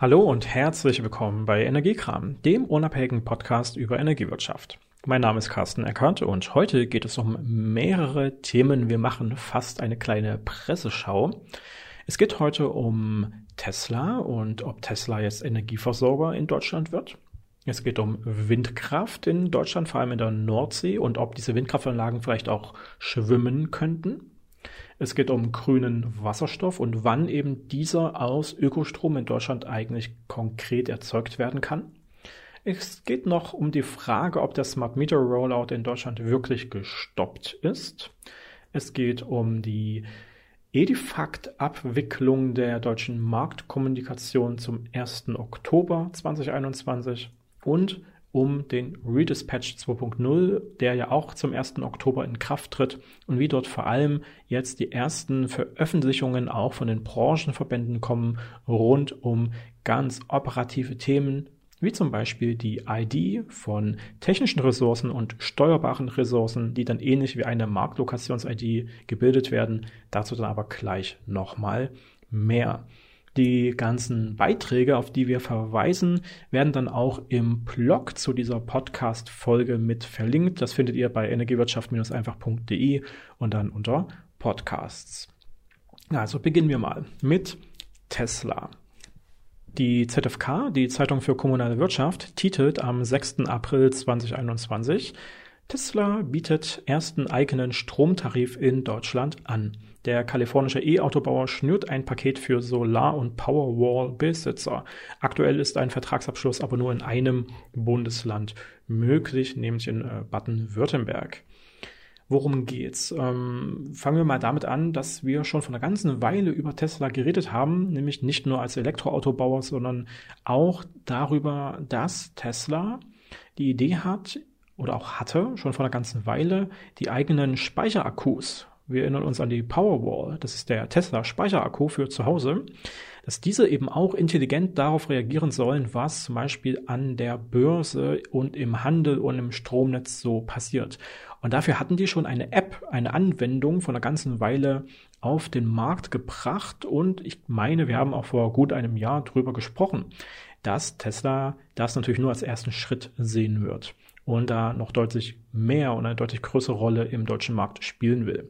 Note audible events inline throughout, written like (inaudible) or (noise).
Hallo und herzlich willkommen bei Energiekram, dem unabhängigen Podcast über Energiewirtschaft. Mein Name ist Carsten Eckert und heute geht es um mehrere Themen. Wir machen fast eine kleine Presseschau. Es geht heute um Tesla und ob Tesla jetzt Energieversorger in Deutschland wird. Es geht um Windkraft in Deutschland, vor allem in der Nordsee und ob diese Windkraftanlagen vielleicht auch schwimmen könnten. Es geht um grünen Wasserstoff und wann eben dieser aus Ökostrom in Deutschland eigentlich konkret erzeugt werden kann. Es geht noch um die Frage, ob der Smart Meter Rollout in Deutschland wirklich gestoppt ist. Es geht um die Edifact-Abwicklung der deutschen Marktkommunikation zum 1. Oktober 2021 und um den Redispatch 2.0, der ja auch zum 1. Oktober in Kraft tritt und wie dort vor allem jetzt die ersten Veröffentlichungen auch von den Branchenverbänden kommen rund um ganz operative Themen, wie zum Beispiel die ID von technischen Ressourcen und steuerbaren Ressourcen, die dann ähnlich wie eine Marktlokations-ID gebildet werden. Dazu dann aber gleich nochmal mehr. Die ganzen Beiträge, auf die wir verweisen, werden dann auch im Blog zu dieser Podcast-Folge mit verlinkt. Das findet ihr bei energiewirtschaft-einfach.de und dann unter Podcasts. Also beginnen wir mal mit Tesla. Die ZFK, die Zeitung für kommunale Wirtschaft, titelt am 6. April 2021 Tesla bietet ersten eigenen Stromtarif in Deutschland an. Der kalifornische E-Autobauer schnürt ein Paket für Solar- und Powerwall-Besitzer. Aktuell ist ein Vertragsabschluss aber nur in einem Bundesland möglich, nämlich in äh, Baden-Württemberg. Worum geht's? Ähm, fangen wir mal damit an, dass wir schon vor einer ganzen Weile über Tesla geredet haben, nämlich nicht nur als Elektroautobauer, sondern auch darüber, dass Tesla die Idee hat oder auch hatte, schon vor einer ganzen Weile, die eigenen Speicherakkus wir erinnern uns an die Powerwall, das ist der Tesla Speicherakku für zu Hause, dass diese eben auch intelligent darauf reagieren sollen, was zum Beispiel an der Börse und im Handel und im Stromnetz so passiert. Und dafür hatten die schon eine App, eine Anwendung von einer ganzen Weile auf den Markt gebracht und ich meine, wir haben auch vor gut einem Jahr drüber gesprochen, dass Tesla das natürlich nur als ersten Schritt sehen wird und da noch deutlich mehr und eine deutlich größere Rolle im deutschen Markt spielen will.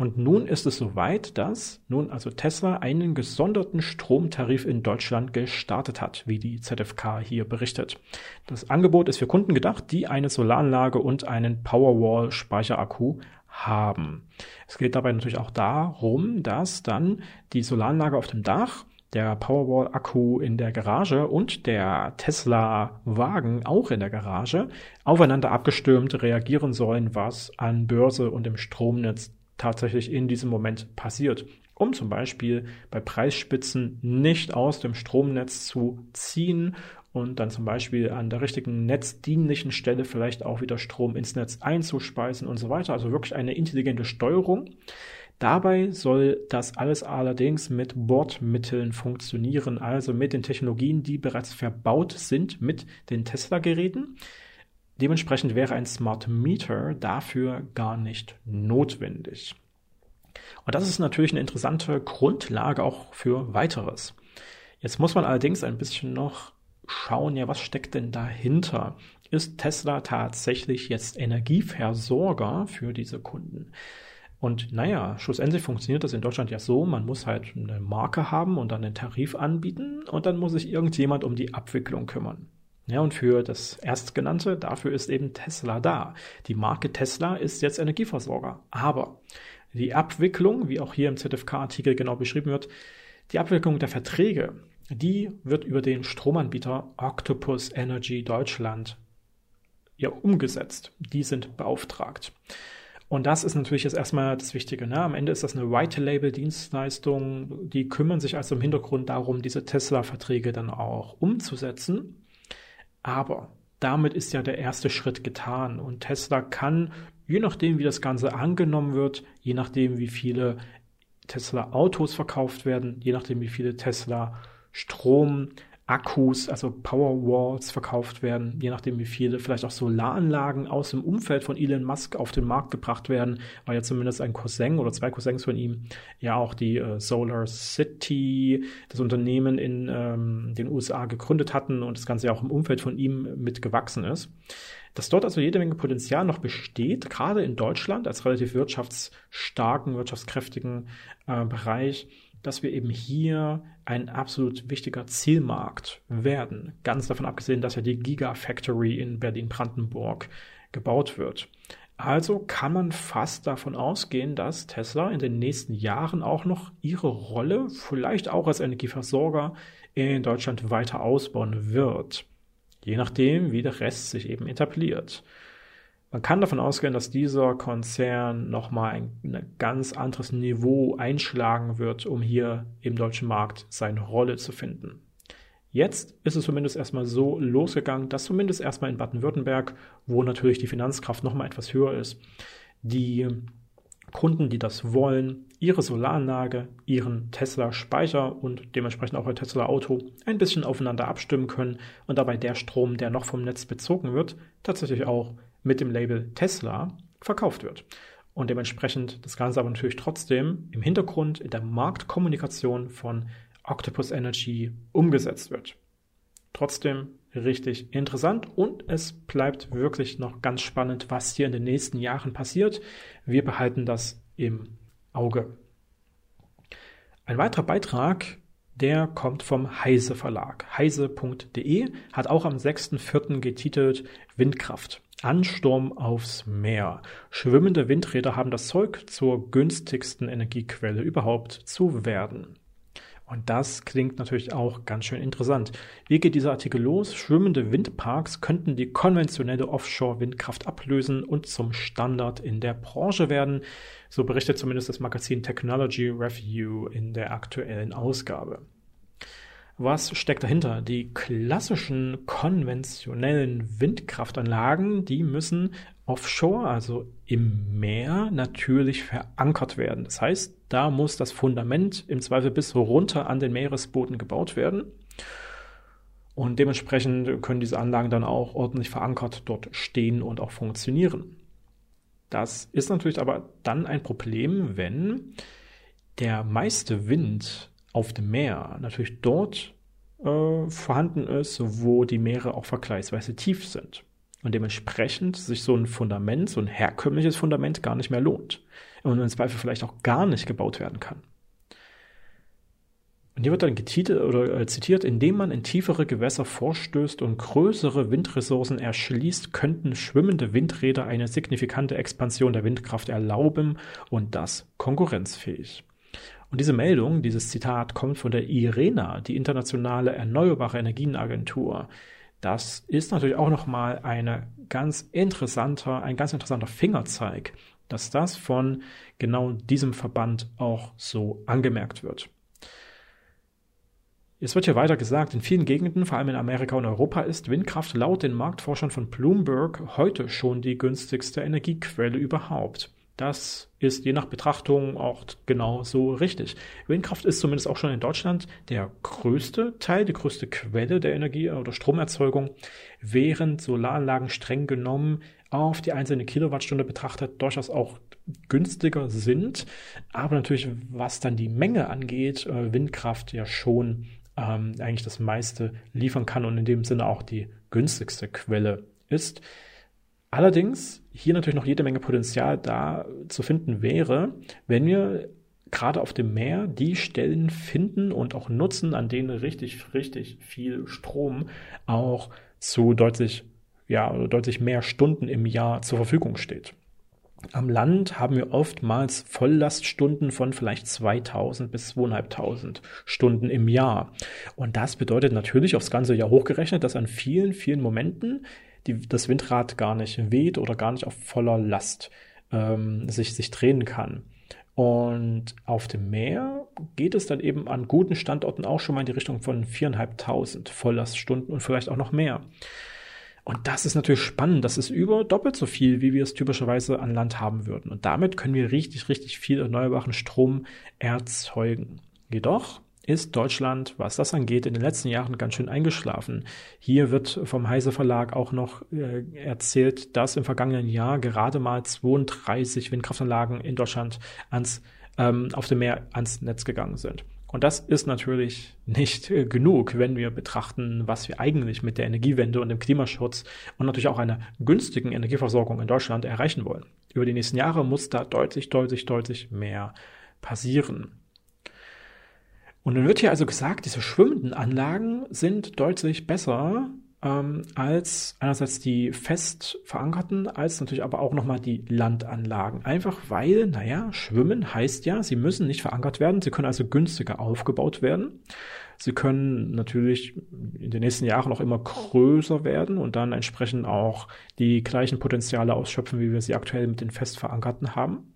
Und nun ist es soweit, dass nun also Tesla einen gesonderten Stromtarif in Deutschland gestartet hat, wie die ZFK hier berichtet. Das Angebot ist für Kunden gedacht, die eine Solaranlage und einen Powerwall Speicherakku haben. Es geht dabei natürlich auch darum, dass dann die Solaranlage auf dem Dach der Powerwall-Akku in der Garage und der Tesla-Wagen auch in der Garage aufeinander abgestürmt reagieren sollen, was an Börse und im Stromnetz tatsächlich in diesem Moment passiert, um zum Beispiel bei Preisspitzen nicht aus dem Stromnetz zu ziehen und dann zum Beispiel an der richtigen netzdienlichen Stelle vielleicht auch wieder Strom ins Netz einzuspeisen und so weiter. Also wirklich eine intelligente Steuerung. Dabei soll das alles allerdings mit Bordmitteln funktionieren, also mit den Technologien, die bereits verbaut sind mit den Tesla-Geräten. Dementsprechend wäre ein Smart Meter dafür gar nicht notwendig. Und das ist natürlich eine interessante Grundlage auch für weiteres. Jetzt muss man allerdings ein bisschen noch schauen, ja, was steckt denn dahinter? Ist Tesla tatsächlich jetzt Energieversorger für diese Kunden? Und naja, schlussendlich funktioniert das in Deutschland ja so, man muss halt eine Marke haben und dann einen Tarif anbieten und dann muss sich irgendjemand um die Abwicklung kümmern. Ja, und für das Erstgenannte, dafür ist eben Tesla da. Die Marke Tesla ist jetzt Energieversorger. Aber die Abwicklung, wie auch hier im ZFK-Artikel genau beschrieben wird, die Abwicklung der Verträge, die wird über den Stromanbieter Octopus Energy Deutschland ja umgesetzt. Die sind beauftragt. Und das ist natürlich jetzt erstmal das Wichtige. Ne? Am Ende ist das eine White-Label-Dienstleistung. Die kümmern sich also im Hintergrund darum, diese Tesla-Verträge dann auch umzusetzen. Aber damit ist ja der erste Schritt getan. Und Tesla kann, je nachdem wie das Ganze angenommen wird, je nachdem wie viele Tesla Autos verkauft werden, je nachdem wie viele Tesla Strom Akkus, also Powerwalls verkauft werden, je nachdem wie viele, vielleicht auch Solaranlagen aus dem Umfeld von Elon Musk auf den Markt gebracht werden, weil ja zumindest ein Cousin oder zwei Cousins von ihm ja auch die äh, Solar City, das Unternehmen in ähm, den USA gegründet hatten und das Ganze ja auch im Umfeld von ihm mitgewachsen ist. Dass dort also jede Menge Potenzial noch besteht, gerade in Deutschland als relativ wirtschaftsstarken, wirtschaftskräftigen äh, Bereich, dass wir eben hier ein absolut wichtiger Zielmarkt werden. Ganz davon abgesehen, dass ja die Gigafactory in Berlin-Brandenburg gebaut wird. Also kann man fast davon ausgehen, dass Tesla in den nächsten Jahren auch noch ihre Rolle, vielleicht auch als Energieversorger, in Deutschland weiter ausbauen wird. Je nachdem, wie der Rest sich eben etabliert. Man kann davon ausgehen, dass dieser Konzern nochmal ein, ein ganz anderes Niveau einschlagen wird, um hier im deutschen Markt seine Rolle zu finden. Jetzt ist es zumindest erstmal so losgegangen, dass zumindest erstmal in Baden-Württemberg, wo natürlich die Finanzkraft nochmal etwas höher ist, die Kunden, die das wollen, ihre Solaranlage, ihren Tesla-Speicher und dementsprechend auch ihr Tesla-Auto ein bisschen aufeinander abstimmen können und dabei der Strom, der noch vom Netz bezogen wird, tatsächlich auch mit dem Label Tesla verkauft wird. Und dementsprechend das Ganze aber natürlich trotzdem im Hintergrund in der Marktkommunikation von Octopus Energy umgesetzt wird. Trotzdem richtig interessant und es bleibt wirklich noch ganz spannend, was hier in den nächsten Jahren passiert. Wir behalten das im Auge. Ein weiterer Beitrag, der kommt vom Heise Verlag. Heise.de hat auch am 6.4. getitelt Windkraft. Ansturm aufs Meer. Schwimmende Windräder haben das Zeug, zur günstigsten Energiequelle überhaupt zu werden. Und das klingt natürlich auch ganz schön interessant. Wie geht dieser Artikel los? Schwimmende Windparks könnten die konventionelle Offshore-Windkraft ablösen und zum Standard in der Branche werden. So berichtet zumindest das Magazin Technology Review in der aktuellen Ausgabe. Was steckt dahinter? Die klassischen konventionellen Windkraftanlagen, die müssen offshore, also im Meer, natürlich verankert werden. Das heißt, da muss das Fundament im Zweifel bis runter an den Meeresboden gebaut werden. Und dementsprechend können diese Anlagen dann auch ordentlich verankert dort stehen und auch funktionieren. Das ist natürlich aber dann ein Problem, wenn der meiste Wind auf dem Meer natürlich dort äh, vorhanden ist, wo die Meere auch vergleichsweise tief sind. Und dementsprechend sich so ein Fundament, so ein herkömmliches Fundament gar nicht mehr lohnt. Und im Zweifel vielleicht auch gar nicht gebaut werden kann. Und hier wird dann getitelt oder äh, zitiert, indem man in tiefere Gewässer vorstößt und größere Windressourcen erschließt, könnten schwimmende Windräder eine signifikante Expansion der Windkraft erlauben und das konkurrenzfähig. Und diese Meldung, dieses Zitat kommt von der IRENA, die internationale Erneuerbare Energienagentur. Das ist natürlich auch nochmal eine ganz interessanter, ein ganz interessanter Fingerzeig, dass das von genau diesem Verband auch so angemerkt wird. Es wird hier weiter gesagt, in vielen Gegenden, vor allem in Amerika und Europa, ist Windkraft laut den Marktforschern von Bloomberg heute schon die günstigste Energiequelle überhaupt. Das ist je nach Betrachtung auch genau so richtig. Windkraft ist zumindest auch schon in Deutschland der größte Teil, die größte Quelle der Energie- oder Stromerzeugung, während Solaranlagen streng genommen auf die einzelne Kilowattstunde betrachtet durchaus auch günstiger sind. Aber natürlich, was dann die Menge angeht, äh, Windkraft ja schon ähm, eigentlich das meiste liefern kann und in dem Sinne auch die günstigste Quelle ist. Allerdings hier natürlich noch jede Menge Potenzial da zu finden wäre, wenn wir gerade auf dem Meer die Stellen finden und auch nutzen, an denen richtig, richtig viel Strom auch zu deutlich, ja, deutlich mehr Stunden im Jahr zur Verfügung steht. Am Land haben wir oftmals Volllaststunden von vielleicht 2000 bis 2500 Stunden im Jahr. Und das bedeutet natürlich aufs ganze Jahr hochgerechnet, dass an vielen, vielen Momenten die, das Windrad gar nicht weht oder gar nicht auf voller Last ähm, sich, sich drehen kann. Und auf dem Meer geht es dann eben an guten Standorten auch schon mal in die Richtung von 4.500 Volllaststunden und vielleicht auch noch mehr. Und das ist natürlich spannend. Das ist über doppelt so viel, wie wir es typischerweise an Land haben würden. Und damit können wir richtig, richtig viel erneuerbaren Strom erzeugen. Jedoch ist Deutschland, was das angeht, in den letzten Jahren ganz schön eingeschlafen. Hier wird vom Heise Verlag auch noch äh, erzählt, dass im vergangenen Jahr gerade mal 32 Windkraftanlagen in Deutschland ans, ähm, auf dem Meer ans Netz gegangen sind. Und das ist natürlich nicht äh, genug, wenn wir betrachten, was wir eigentlich mit der Energiewende und dem Klimaschutz und natürlich auch einer günstigen Energieversorgung in Deutschland erreichen wollen. Über die nächsten Jahre muss da deutlich, deutlich, deutlich mehr passieren. Und dann wird hier also gesagt, diese schwimmenden Anlagen sind deutlich besser ähm, als einerseits die fest verankerten, als natürlich aber auch nochmal die Landanlagen. Einfach weil, naja, schwimmen heißt ja, sie müssen nicht verankert werden, sie können also günstiger aufgebaut werden. Sie können natürlich in den nächsten Jahren auch immer größer werden und dann entsprechend auch die gleichen Potenziale ausschöpfen, wie wir sie aktuell mit den fest verankerten haben.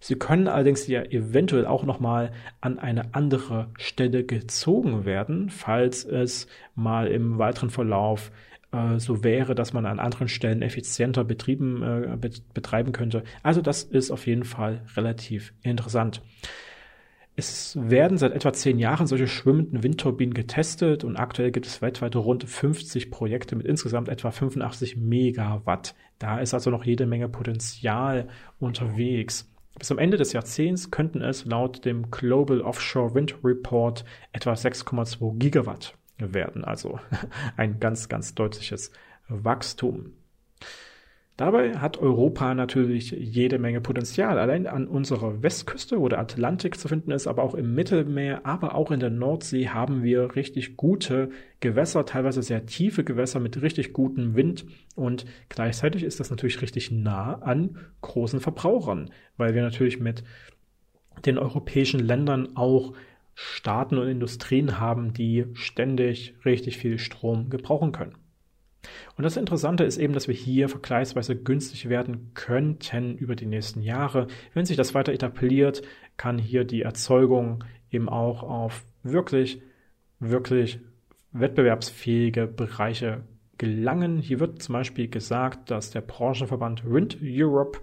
Sie können allerdings ja eventuell auch nochmal an eine andere Stelle gezogen werden, falls es mal im weiteren Verlauf äh, so wäre, dass man an anderen Stellen effizienter betrieben, äh, betreiben könnte. Also das ist auf jeden Fall relativ interessant. Es werden seit etwa zehn Jahren solche schwimmenden Windturbinen getestet und aktuell gibt es weltweit rund 50 Projekte mit insgesamt etwa 85 Megawatt. Da ist also noch jede Menge Potenzial unterwegs. Bis zum Ende des Jahrzehnts könnten es laut dem Global Offshore Wind Report etwa 6,2 Gigawatt werden. Also (laughs) ein ganz, ganz deutliches Wachstum. Dabei hat Europa natürlich jede Menge Potenzial. Allein an unserer Westküste, wo der Atlantik zu finden ist, aber auch im Mittelmeer, aber auch in der Nordsee haben wir richtig gute Gewässer, teilweise sehr tiefe Gewässer mit richtig gutem Wind. Und gleichzeitig ist das natürlich richtig nah an großen Verbrauchern, weil wir natürlich mit den europäischen Ländern auch Staaten und Industrien haben, die ständig richtig viel Strom gebrauchen können. Und das Interessante ist eben, dass wir hier vergleichsweise günstig werden könnten über die nächsten Jahre. Wenn sich das weiter etabliert, kann hier die Erzeugung eben auch auf wirklich, wirklich wettbewerbsfähige Bereiche gelangen. Hier wird zum Beispiel gesagt, dass der Branchenverband Wind Europe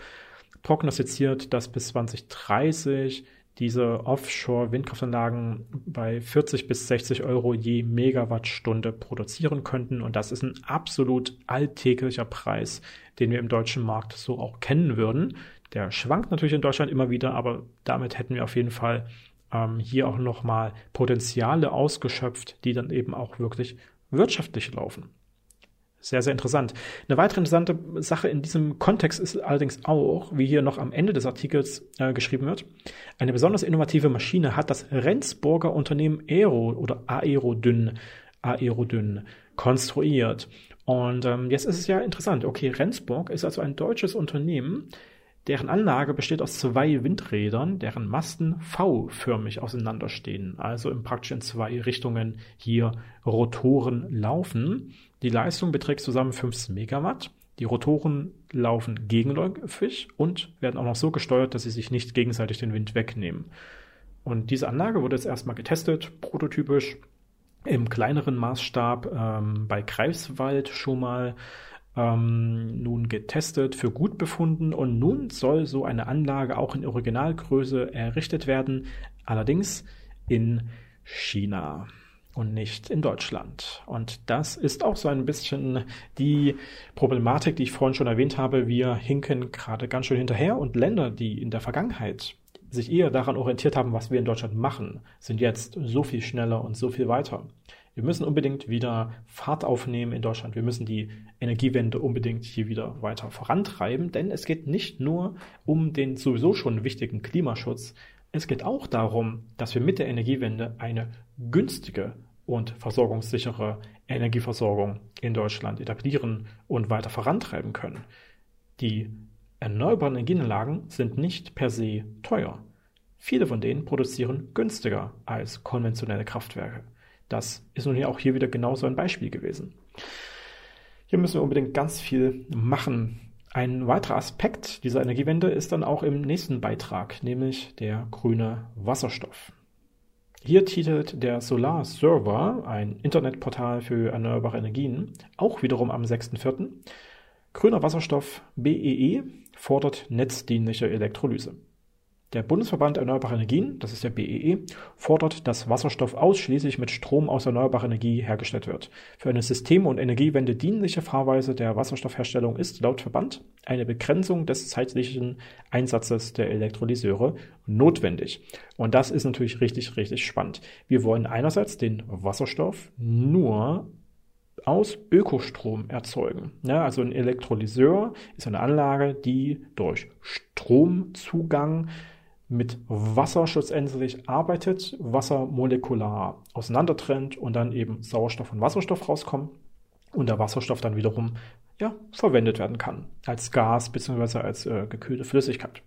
prognostiziert, dass bis 2030 diese Offshore-Windkraftanlagen bei 40 bis 60 Euro je Megawattstunde produzieren könnten. Und das ist ein absolut alltäglicher Preis, den wir im deutschen Markt so auch kennen würden. Der schwankt natürlich in Deutschland immer wieder, aber damit hätten wir auf jeden Fall ähm, hier auch nochmal Potenziale ausgeschöpft, die dann eben auch wirklich wirtschaftlich laufen. Sehr, sehr interessant. Eine weitere interessante Sache in diesem Kontext ist allerdings auch, wie hier noch am Ende des Artikels äh, geschrieben wird, eine besonders innovative Maschine hat das Rendsburger Unternehmen Aero oder Aerodyn, Aerodyn konstruiert. Und ähm, jetzt ist es ja interessant. Okay, Rendsburg ist also ein deutsches Unternehmen, deren Anlage besteht aus zwei Windrädern, deren Masten V-förmig auseinanderstehen, also im praktisch in zwei Richtungen hier Rotoren laufen. Die Leistung beträgt zusammen 15 Megawatt. Die Rotoren laufen gegenläufig und werden auch noch so gesteuert, dass sie sich nicht gegenseitig den Wind wegnehmen. Und diese Anlage wurde jetzt erstmal getestet, prototypisch im kleineren Maßstab ähm, bei Greifswald schon mal ähm, nun getestet, für gut befunden und nun soll so eine Anlage auch in Originalgröße errichtet werden, allerdings in China und nicht in Deutschland. Und das ist auch so ein bisschen die Problematik, die ich vorhin schon erwähnt habe. Wir hinken gerade ganz schön hinterher und Länder, die in der Vergangenheit sich eher daran orientiert haben, was wir in Deutschland machen, sind jetzt so viel schneller und so viel weiter. Wir müssen unbedingt wieder Fahrt aufnehmen in Deutschland. Wir müssen die Energiewende unbedingt hier wieder weiter vorantreiben, denn es geht nicht nur um den sowieso schon wichtigen Klimaschutz, es geht auch darum, dass wir mit der Energiewende eine günstige und versorgungssichere Energieversorgung in Deutschland etablieren und weiter vorantreiben können. Die erneuerbaren Energienanlagen sind nicht per se teuer. Viele von denen produzieren günstiger als konventionelle Kraftwerke. Das ist nun hier auch hier wieder genauso ein Beispiel gewesen. Hier müssen wir unbedingt ganz viel machen, ein weiterer Aspekt dieser Energiewende ist dann auch im nächsten Beitrag, nämlich der grüne Wasserstoff. Hier titelt der Solar Server, ein Internetportal für erneuerbare Energien, auch wiederum am 6.4. Grüner Wasserstoff BEE e, fordert netzdienliche Elektrolyse. Der Bundesverband Erneuerbare Energien, das ist der BEE, e, fordert, dass Wasserstoff ausschließlich mit Strom aus erneuerbarer Energie hergestellt wird. Für eine System- und Energiewende dienliche Fahrweise der Wasserstoffherstellung ist laut Verband eine Begrenzung des zeitlichen Einsatzes der Elektrolyseure notwendig. Und das ist natürlich richtig, richtig spannend. Wir wollen einerseits den Wasserstoff nur aus Ökostrom erzeugen. Ja, also ein Elektrolyseur ist eine Anlage, die durch Stromzugang mit Wasser schlussendlich arbeitet, Wasser molekular auseinandertrennt und dann eben Sauerstoff und Wasserstoff rauskommen und der Wasserstoff dann wiederum ja, verwendet werden kann als Gas bzw. als äh, gekühlte Flüssigkeit.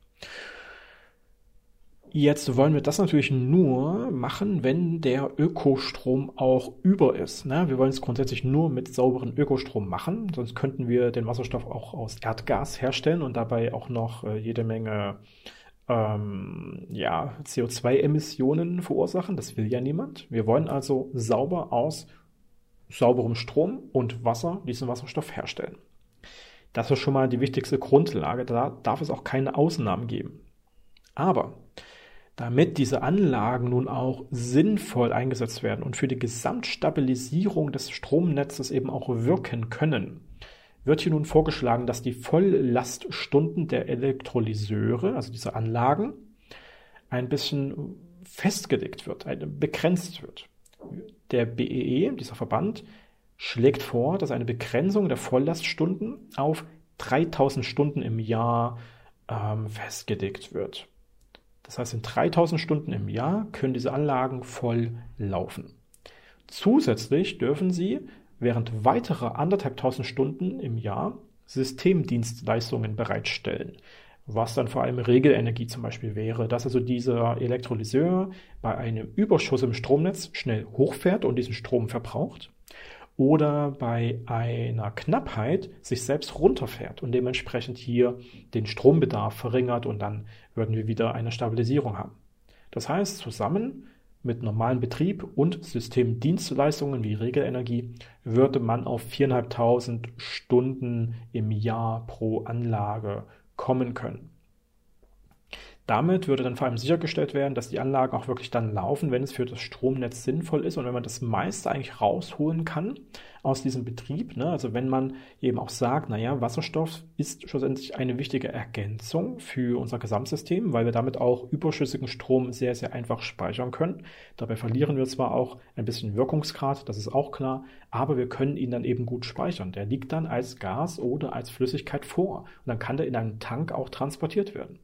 Jetzt wollen wir das natürlich nur machen, wenn der Ökostrom auch über ist. Ne? Wir wollen es grundsätzlich nur mit sauberen Ökostrom machen, sonst könnten wir den Wasserstoff auch aus Erdgas herstellen und dabei auch noch äh, jede Menge ähm, ja, CO2-Emissionen verursachen. Das will ja niemand. Wir wollen also sauber aus sauberem Strom und Wasser diesen Wasserstoff herstellen. Das ist schon mal die wichtigste Grundlage. Da darf es auch keine Ausnahmen geben. Aber damit diese Anlagen nun auch sinnvoll eingesetzt werden und für die Gesamtstabilisierung des Stromnetzes eben auch wirken können, wird hier nun vorgeschlagen, dass die Volllaststunden der Elektrolyseure, also dieser Anlagen, ein bisschen festgelegt wird, begrenzt wird. Der BEE, e, dieser Verband, schlägt vor, dass eine Begrenzung der Volllaststunden auf 3000 Stunden im Jahr ähm, festgelegt wird. Das heißt, in 3000 Stunden im Jahr können diese Anlagen voll laufen. Zusätzlich dürfen sie während weiterer anderthalbtausend Stunden im Jahr Systemdienstleistungen bereitstellen, was dann vor allem Regelenergie zum Beispiel wäre, dass also dieser Elektrolyseur bei einem Überschuss im Stromnetz schnell hochfährt und diesen Strom verbraucht oder bei einer Knappheit sich selbst runterfährt und dementsprechend hier den Strombedarf verringert und dann würden wir wieder eine Stabilisierung haben. Das heißt, zusammen mit normalem Betrieb und Systemdienstleistungen wie Regelenergie würde man auf 4.500 Stunden im Jahr pro Anlage kommen können. Damit würde dann vor allem sichergestellt werden, dass die Anlagen auch wirklich dann laufen, wenn es für das Stromnetz sinnvoll ist und wenn man das meiste eigentlich rausholen kann aus diesem Betrieb. Ne? Also wenn man eben auch sagt, naja, Wasserstoff ist schlussendlich eine wichtige Ergänzung für unser Gesamtsystem, weil wir damit auch überschüssigen Strom sehr, sehr einfach speichern können. Dabei verlieren wir zwar auch ein bisschen Wirkungsgrad, das ist auch klar, aber wir können ihn dann eben gut speichern. Der liegt dann als Gas oder als Flüssigkeit vor und dann kann der in einem Tank auch transportiert werden.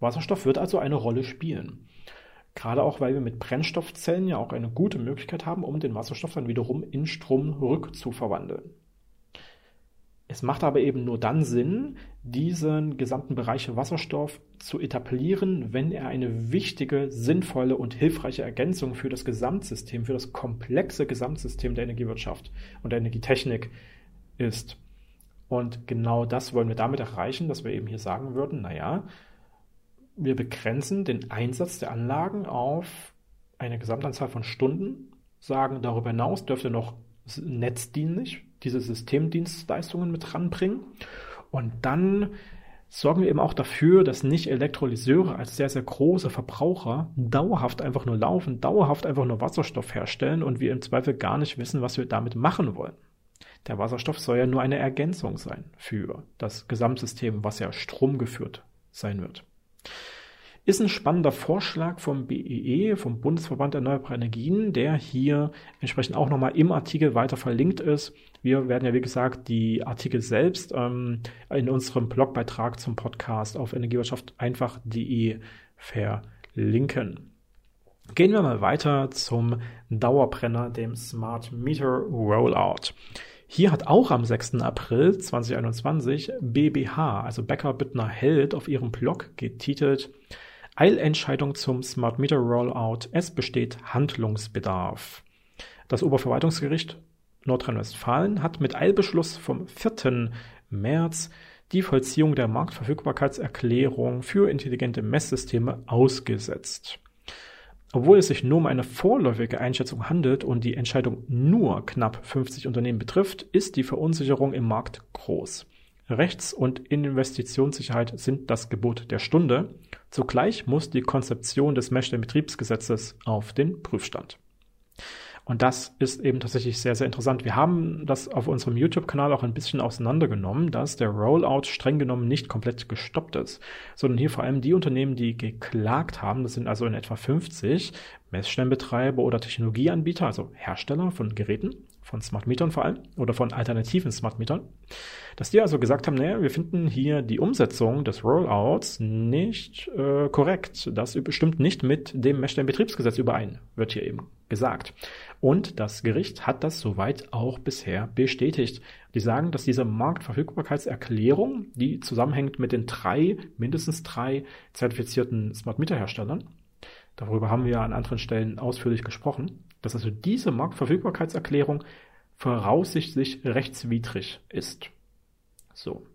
Wasserstoff wird also eine Rolle spielen. Gerade auch, weil wir mit Brennstoffzellen ja auch eine gute Möglichkeit haben, um den Wasserstoff dann wiederum in Strom rückzuverwandeln. Es macht aber eben nur dann Sinn, diesen gesamten Bereich Wasserstoff zu etablieren, wenn er eine wichtige, sinnvolle und hilfreiche Ergänzung für das Gesamtsystem, für das komplexe Gesamtsystem der Energiewirtschaft und der Energietechnik ist. Und genau das wollen wir damit erreichen, dass wir eben hier sagen würden, naja, wir begrenzen den Einsatz der Anlagen auf eine Gesamtanzahl von Stunden, sagen darüber hinaus dürfte noch netzdienlich diese Systemdienstleistungen mit ranbringen und dann sorgen wir eben auch dafür, dass nicht Elektrolyseure als sehr, sehr große Verbraucher dauerhaft einfach nur laufen, dauerhaft einfach nur Wasserstoff herstellen und wir im Zweifel gar nicht wissen, was wir damit machen wollen. Der Wasserstoff soll ja nur eine Ergänzung sein für das Gesamtsystem, was ja stromgeführt sein wird. Ist ein spannender Vorschlag vom BEE, e, vom Bundesverband Erneuerbare Energien, der hier entsprechend auch nochmal im Artikel weiter verlinkt ist. Wir werden ja, wie gesagt, die Artikel selbst ähm, in unserem Blogbeitrag zum Podcast auf energiewirtschaft einfach.de verlinken. Gehen wir mal weiter zum Dauerbrenner, dem Smart Meter Rollout. Hier hat auch am 6. April 2021 BBH, also Becker Büttner Held, auf ihrem Blog getitelt Eilentscheidung zum Smart Meter Rollout. Es besteht Handlungsbedarf. Das Oberverwaltungsgericht Nordrhein-Westfalen hat mit Eilbeschluss vom 4. März die Vollziehung der Marktverfügbarkeitserklärung für intelligente Messsysteme ausgesetzt. Obwohl es sich nur um eine vorläufige Einschätzung handelt und die Entscheidung nur knapp 50 Unternehmen betrifft, ist die Verunsicherung im Markt groß. Rechts- und Investitionssicherheit sind das Gebot der Stunde. Zugleich muss die Konzeption des Messstellenbetriebsgesetzes auf den Prüfstand. Und das ist eben tatsächlich sehr, sehr interessant. Wir haben das auf unserem YouTube-Kanal auch ein bisschen auseinandergenommen, dass der Rollout streng genommen nicht komplett gestoppt ist, sondern hier vor allem die Unternehmen, die geklagt haben, das sind also in etwa 50 Messstellenbetreiber oder Technologieanbieter, also Hersteller von Geräten, von Smart Metern vor allem oder von alternativen Smart Metern, dass die also gesagt haben, naja, wir finden hier die Umsetzung des Rollouts nicht äh, korrekt. Das bestimmt nicht mit dem Messstellenbetriebsgesetz überein, wird hier eben gesagt. Und das Gericht hat das soweit auch bisher bestätigt. Die sagen, dass diese Marktverfügbarkeitserklärung, die zusammenhängt mit den drei, mindestens drei zertifizierten Smart Meter Herstellern, darüber haben wir an anderen Stellen ausführlich gesprochen, dass also diese Marktverfügbarkeitserklärung voraussichtlich rechtswidrig ist. So.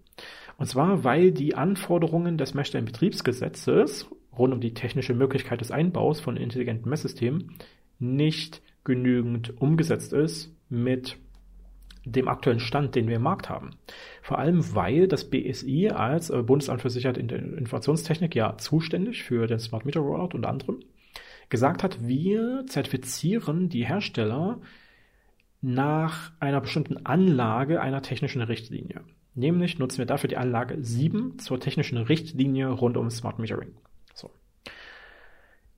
Und zwar, weil die Anforderungen des Messstellenbetriebsgesetzes rund um die technische Möglichkeit des Einbaus von intelligenten Messsystemen nicht genügend umgesetzt ist mit dem aktuellen Stand, den wir im Markt haben. Vor allem, weil das BSI als äh, Bundesamt für Sicherheit in der Informationstechnik ja zuständig für den Smart Meter Rollout unter anderem gesagt hat, wir zertifizieren die Hersteller nach einer bestimmten Anlage einer technischen Richtlinie. Nämlich nutzen wir dafür die Anlage 7 zur technischen Richtlinie rund um Smart Metering. So.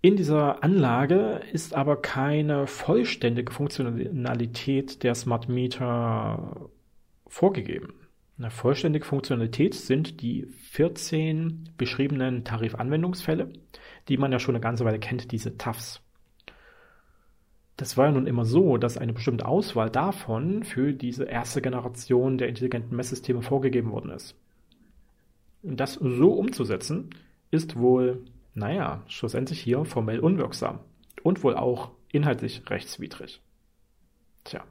In dieser Anlage ist aber keine vollständige Funktionalität der Smart Meter vorgegeben. Eine vollständige Funktionalität sind die 14 beschriebenen Tarifanwendungsfälle, die man ja schon eine ganze Weile kennt, diese TAFs. Das war ja nun immer so, dass eine bestimmte Auswahl davon für diese erste Generation der intelligenten Messsysteme vorgegeben worden ist. Das so umzusetzen, ist wohl, naja, schlussendlich hier formell unwirksam und wohl auch inhaltlich rechtswidrig. Tja.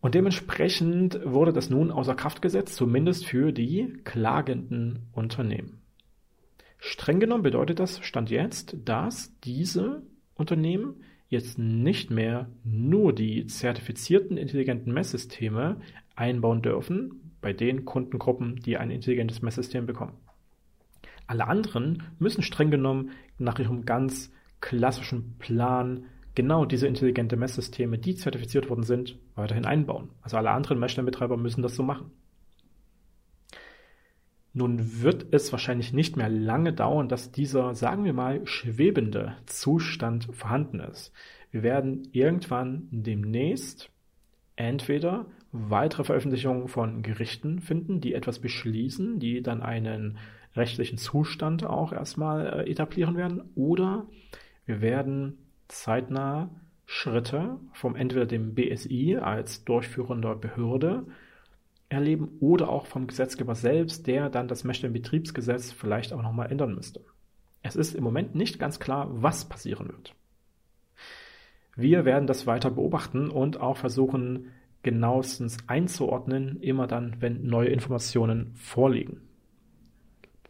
Und dementsprechend wurde das nun außer Kraft gesetzt, zumindest für die klagenden Unternehmen. Streng genommen bedeutet das, stand jetzt, dass diese Unternehmen jetzt nicht mehr nur die zertifizierten intelligenten Messsysteme einbauen dürfen bei den Kundengruppen, die ein intelligentes Messsystem bekommen. Alle anderen müssen streng genommen nach ihrem ganz klassischen Plan genau diese intelligente Messsysteme, die zertifiziert worden sind, weiterhin einbauen. Also alle anderen Messstellenbetreiber müssen das so machen. Nun wird es wahrscheinlich nicht mehr lange dauern, dass dieser, sagen wir mal, schwebende Zustand vorhanden ist. Wir werden irgendwann demnächst entweder weitere Veröffentlichungen von Gerichten finden, die etwas beschließen, die dann einen rechtlichen Zustand auch erstmal äh, etablieren werden, oder wir werden zeitnah Schritte vom entweder dem BSI als durchführender Behörde erleben oder auch vom Gesetzgeber selbst, der dann das Messstellenbetriebsgesetz vielleicht auch nochmal ändern müsste. Es ist im Moment nicht ganz klar, was passieren wird. Wir werden das weiter beobachten und auch versuchen, genauestens einzuordnen, immer dann, wenn neue Informationen vorliegen.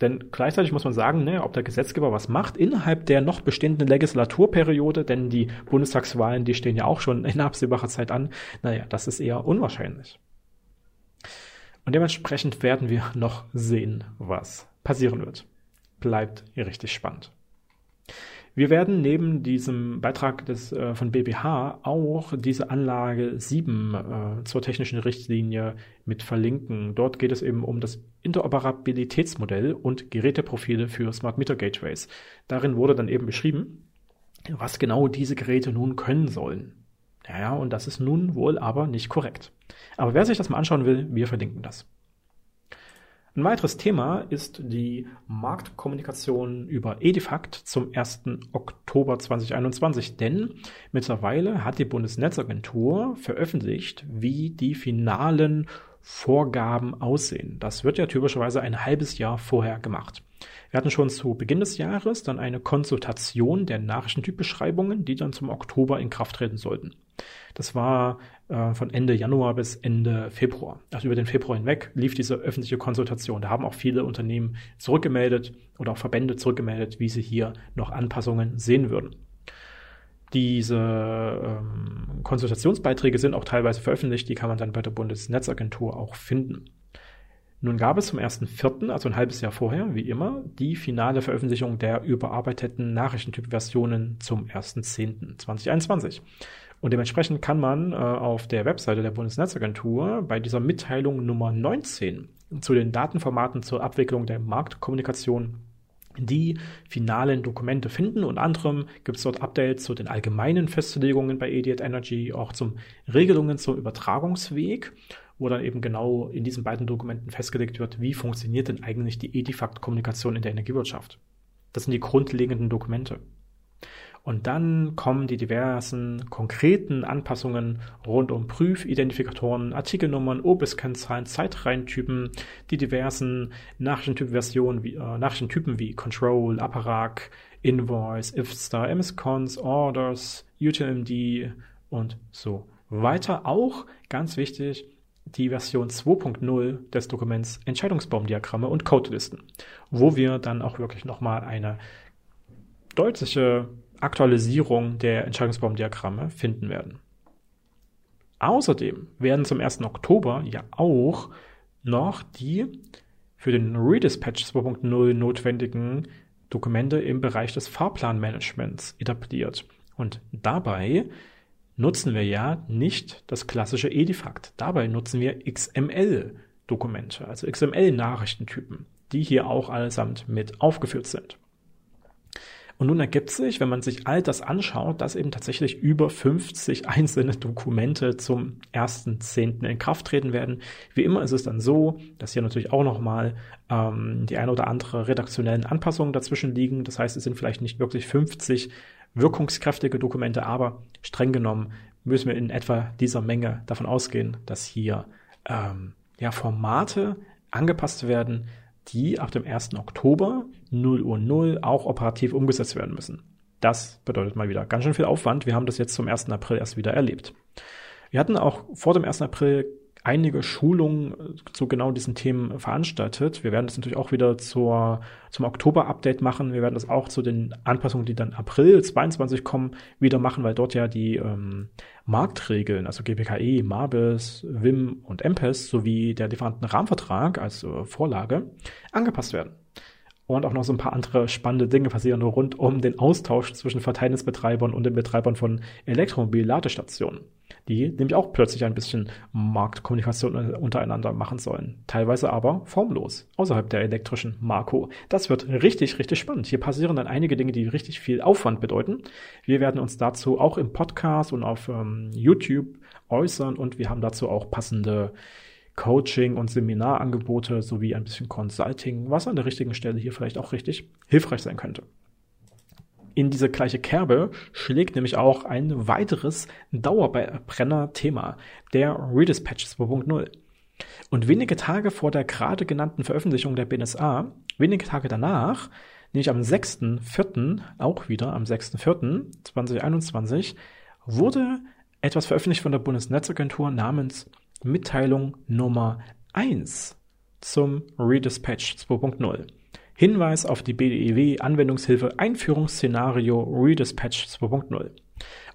Denn gleichzeitig muss man sagen, ne, ob der Gesetzgeber was macht innerhalb der noch bestehenden Legislaturperiode, denn die Bundestagswahlen, die stehen ja auch schon in absehbarer Zeit an, naja, das ist eher unwahrscheinlich. Und dementsprechend werden wir noch sehen, was passieren wird. Bleibt richtig spannend. Wir werden neben diesem Beitrag des, äh, von BBH auch diese Anlage 7 äh, zur technischen Richtlinie mit verlinken. Dort geht es eben um das Interoperabilitätsmodell und Geräteprofile für Smart Meter Gateways. Darin wurde dann eben beschrieben, was genau diese Geräte nun können sollen. Ja, und das ist nun wohl aber nicht korrekt. Aber wer sich das mal anschauen will, wir verlinken das. Ein weiteres Thema ist die Marktkommunikation über Edifact zum 1. Oktober 2021, denn mittlerweile hat die Bundesnetzagentur veröffentlicht, wie die finalen Vorgaben aussehen. Das wird ja typischerweise ein halbes Jahr vorher gemacht. Wir hatten schon zu Beginn des Jahres dann eine Konsultation der Nachrichtentypbeschreibungen, die dann zum Oktober in Kraft treten sollten. Das war äh, von Ende Januar bis Ende Februar. Also über den Februar hinweg lief diese öffentliche Konsultation. Da haben auch viele Unternehmen zurückgemeldet oder auch Verbände zurückgemeldet, wie sie hier noch Anpassungen sehen würden. Diese ähm, Konsultationsbeiträge sind auch teilweise veröffentlicht, die kann man dann bei der Bundesnetzagentur auch finden. Nun gab es zum 1.4., also ein halbes Jahr vorher, wie immer, die finale Veröffentlichung der überarbeiteten Nachrichtentyp-Versionen zum 1.10.2021. Und dementsprechend kann man äh, auf der Webseite der Bundesnetzagentur bei dieser Mitteilung Nummer 19 zu den Datenformaten zur Abwicklung der Marktkommunikation die finalen Dokumente finden. Und anderem gibt es dort Updates zu den allgemeinen Festlegungen bei Idiot Energy, auch zum Regelungen zum Übertragungsweg wo dann eben genau in diesen beiden Dokumenten festgelegt wird, wie funktioniert denn eigentlich die Edifact-Kommunikation in der Energiewirtschaft. Das sind die grundlegenden Dokumente. Und dann kommen die diversen konkreten Anpassungen rund um Prüfidentifikatoren, Artikelnummern, OBIS-Kennzahlen, Zeitreihentypen, die diversen Nachrichtentyp-Versionen, wie, äh, Nachrichtentypen wie Control, Apparat, Invoice, IFSTAR, MSCons, Orders, UTMD und so weiter. Auch ganz wichtig, die Version 2.0 des Dokuments Entscheidungsbaumdiagramme und Codelisten, wo wir dann auch wirklich nochmal eine deutliche Aktualisierung der Entscheidungsbaumdiagramme finden werden. Außerdem werden zum 1. Oktober ja auch noch die für den Redispatch 2.0 notwendigen Dokumente im Bereich des Fahrplanmanagements etabliert. Und dabei nutzen wir ja nicht das klassische Edifact. Dabei nutzen wir XML-Dokumente, also XML-Nachrichtentypen, die hier auch allesamt mit aufgeführt sind. Und nun ergibt sich, wenn man sich all das anschaut, dass eben tatsächlich über 50 einzelne Dokumente zum 1.10. in Kraft treten werden. Wie immer ist es dann so, dass hier natürlich auch nochmal ähm, die eine oder andere redaktionellen Anpassungen dazwischen liegen. Das heißt, es sind vielleicht nicht wirklich 50 wirkungskräftige Dokumente, aber streng genommen müssen wir in etwa dieser Menge davon ausgehen, dass hier ähm, ja, Formate angepasst werden, die ab dem 1. Oktober 0 Uhr 0 auch operativ umgesetzt werden müssen. Das bedeutet mal wieder ganz schön viel Aufwand. Wir haben das jetzt zum 1. April erst wieder erlebt. Wir hatten auch vor dem 1. April einige Schulungen äh, zu genau diesen Themen veranstaltet. Wir werden das natürlich auch wieder zur, zum Oktober-Update machen. Wir werden das auch zu den Anpassungen, die dann April 22 kommen, wieder machen, weil dort ja die ähm, Marktregeln, also GPKE, MABIS, WIM und MPES sowie der Lieferantenrahmenvertrag als äh, Vorlage angepasst werden und auch noch so ein paar andere spannende Dinge passieren rund um den Austausch zwischen Verteilnetzbetreibern und den Betreibern von Elektromobil-Ladestationen, die nämlich auch plötzlich ein bisschen Marktkommunikation untereinander machen sollen. Teilweise aber formlos, außerhalb der elektrischen Marco. Das wird richtig, richtig spannend. Hier passieren dann einige Dinge, die richtig viel Aufwand bedeuten. Wir werden uns dazu auch im Podcast und auf ähm, YouTube äußern und wir haben dazu auch passende Coaching und Seminarangebote sowie ein bisschen Consulting, was an der richtigen Stelle hier vielleicht auch richtig hilfreich sein könnte. In diese gleiche Kerbe schlägt nämlich auch ein weiteres Dauerbrenner-Thema, der Redispatch 2.0. Und wenige Tage vor der gerade genannten Veröffentlichung der BNSA, wenige Tage danach, nämlich am 6.4., auch wieder am 6.4.2021, wurde etwas veröffentlicht von der Bundesnetzagentur namens Mitteilung Nummer 1 zum Redispatch 2.0. Hinweis auf die BDEW Anwendungshilfe Einführungsszenario Redispatch 2.0.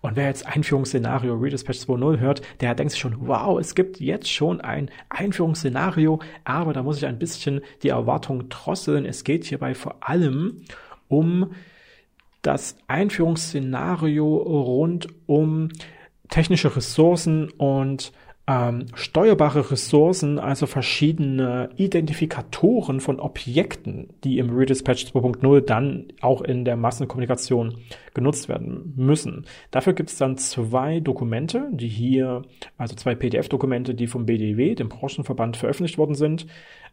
Und wer jetzt Einführungsszenario Redispatch 2.0 hört, der denkt sich schon, wow, es gibt jetzt schon ein Einführungsszenario, aber da muss ich ein bisschen die Erwartung drosseln. Es geht hierbei vor allem um das Einführungsszenario rund um technische Ressourcen und ähm, steuerbare Ressourcen, also verschiedene Identifikatoren von Objekten, die im Redispatch 2.0 dann auch in der Massenkommunikation genutzt werden müssen. Dafür gibt es dann zwei Dokumente, die hier, also zwei PDF-Dokumente, die vom BDW, dem Branchenverband, veröffentlicht worden sind.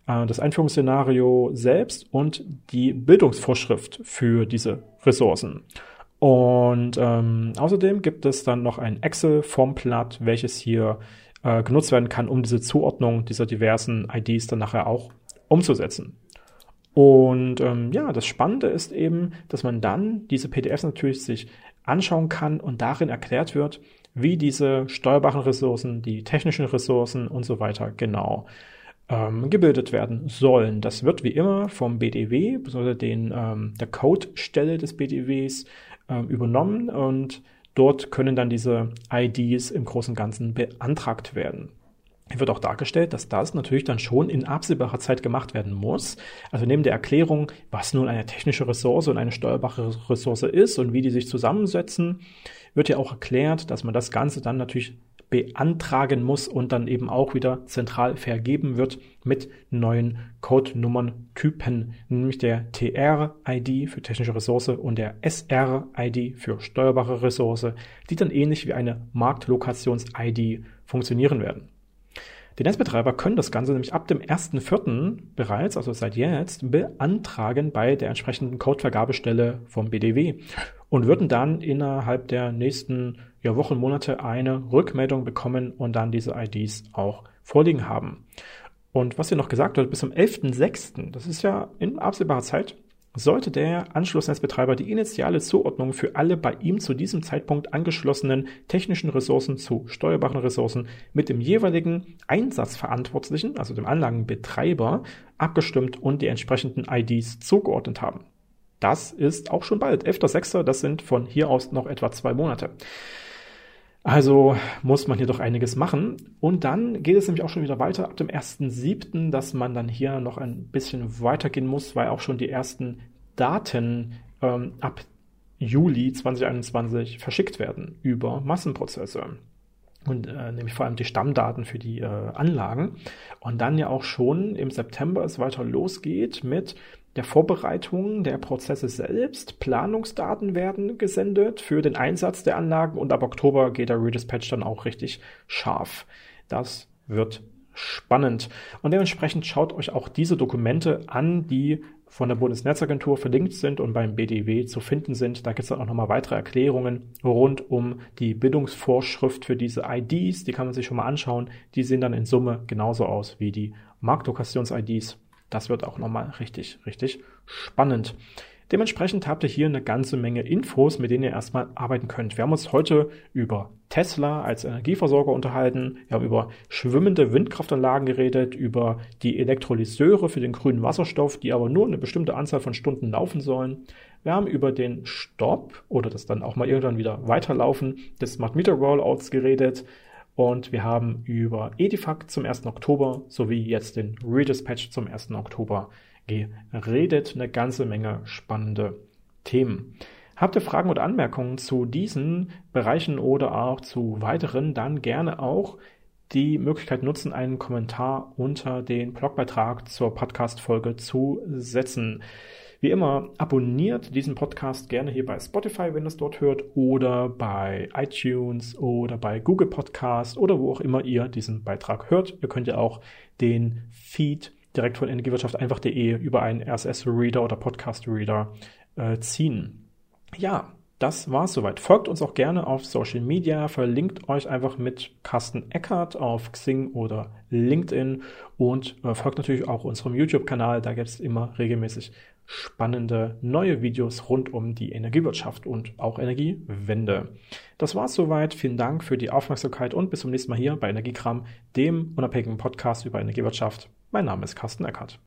Äh, das Einführungsszenario selbst und die Bildungsvorschrift für diese Ressourcen. Und ähm, außerdem gibt es dann noch ein Excel-Formblatt, welches hier äh, genutzt werden kann, um diese Zuordnung dieser diversen IDs dann nachher auch umzusetzen. Und ähm, ja, das Spannende ist eben, dass man dann diese PDFs natürlich sich anschauen kann und darin erklärt wird, wie diese steuerbaren Ressourcen, die technischen Ressourcen und so weiter genau ähm, gebildet werden sollen. Das wird wie immer vom BDW, besonders den, ähm, der Codestelle des BDWs ähm, übernommen und Dort können dann diese IDs im Großen und Ganzen beantragt werden. wird auch dargestellt, dass das natürlich dann schon in absehbarer Zeit gemacht werden muss. Also neben der Erklärung, was nun eine technische Ressource und eine steuerbare Ressource ist und wie die sich zusammensetzen, wird ja auch erklärt, dass man das Ganze dann natürlich beantragen muss und dann eben auch wieder zentral vergeben wird mit neuen Codenummern-Typen, nämlich der TR-ID für technische Ressource und der SR-ID für steuerbare Ressource, die dann ähnlich wie eine Marktlokations-ID funktionieren werden. Die Netzbetreiber können das Ganze nämlich ab dem 1.4. bereits, also seit jetzt, beantragen bei der entsprechenden Codevergabestelle vom BDW und würden dann innerhalb der nächsten ja, Wochen, Monate eine Rückmeldung bekommen und dann diese IDs auch vorliegen haben. Und was hier noch gesagt wird, bis zum 11.6., das ist ja in absehbarer Zeit, sollte der Anschlussnetzbetreiber die initiale Zuordnung für alle bei ihm zu diesem Zeitpunkt angeschlossenen technischen Ressourcen zu steuerbaren Ressourcen mit dem jeweiligen Einsatzverantwortlichen, also dem Anlagenbetreiber, abgestimmt und die entsprechenden IDs zugeordnet haben. Das ist auch schon bald. 11.06. Das sind von hier aus noch etwa zwei Monate. Also muss man hier doch einiges machen. Und dann geht es nämlich auch schon wieder weiter ab dem 1.7., dass man dann hier noch ein bisschen weitergehen muss, weil auch schon die ersten Daten ähm, ab Juli 2021 verschickt werden über Massenprozesse und äh, nämlich vor allem die Stammdaten für die äh, Anlagen. Und dann ja auch schon im September es weiter losgeht mit der Vorbereitung der Prozesse selbst. Planungsdaten werden gesendet für den Einsatz der Anlagen und ab Oktober geht der Redispatch dann auch richtig scharf. Das wird spannend. Und dementsprechend schaut euch auch diese Dokumente an, die von der Bundesnetzagentur verlinkt sind und beim BDW zu finden sind. Da gibt es dann auch nochmal weitere Erklärungen rund um die Bildungsvorschrift für diese IDs. Die kann man sich schon mal anschauen. Die sehen dann in Summe genauso aus wie die Marktlokations-IDs das wird auch nochmal richtig, richtig spannend. Dementsprechend habt ihr hier eine ganze Menge Infos, mit denen ihr erstmal arbeiten könnt. Wir haben uns heute über Tesla als Energieversorger unterhalten, wir haben über schwimmende Windkraftanlagen geredet, über die Elektrolyseure für den grünen Wasserstoff, die aber nur eine bestimmte Anzahl von Stunden laufen sollen. Wir haben über den Stopp oder das dann auch mal irgendwann wieder weiterlaufen des Smart Meter Rollouts geredet. Und wir haben über Edifact zum 1. Oktober sowie jetzt den Redispatch zum 1. Oktober geredet. Eine ganze Menge spannende Themen. Habt ihr Fragen oder Anmerkungen zu diesen Bereichen oder auch zu weiteren, dann gerne auch die Möglichkeit nutzen, einen Kommentar unter den Blogbeitrag zur Podcast-Folge zu setzen. Wie immer, abonniert diesen Podcast gerne hier bei Spotify, wenn ihr es dort hört, oder bei iTunes oder bei Google Podcast oder wo auch immer ihr diesen Beitrag hört. Ihr könnt ja auch den Feed direkt von Energiewirtschaft einfach.de über einen RSS-Reader oder Podcast-Reader äh, ziehen. Ja, das war's soweit. Folgt uns auch gerne auf Social Media, verlinkt euch einfach mit Carsten Eckert auf Xing oder LinkedIn und äh, folgt natürlich auch unserem YouTube-Kanal. Da gibt es immer regelmäßig spannende neue Videos rund um die Energiewirtschaft und auch Energiewende. Das war's soweit. Vielen Dank für die Aufmerksamkeit und bis zum nächsten Mal hier bei Energiekram, dem unabhängigen Podcast über Energiewirtschaft. Mein Name ist Carsten Eckert.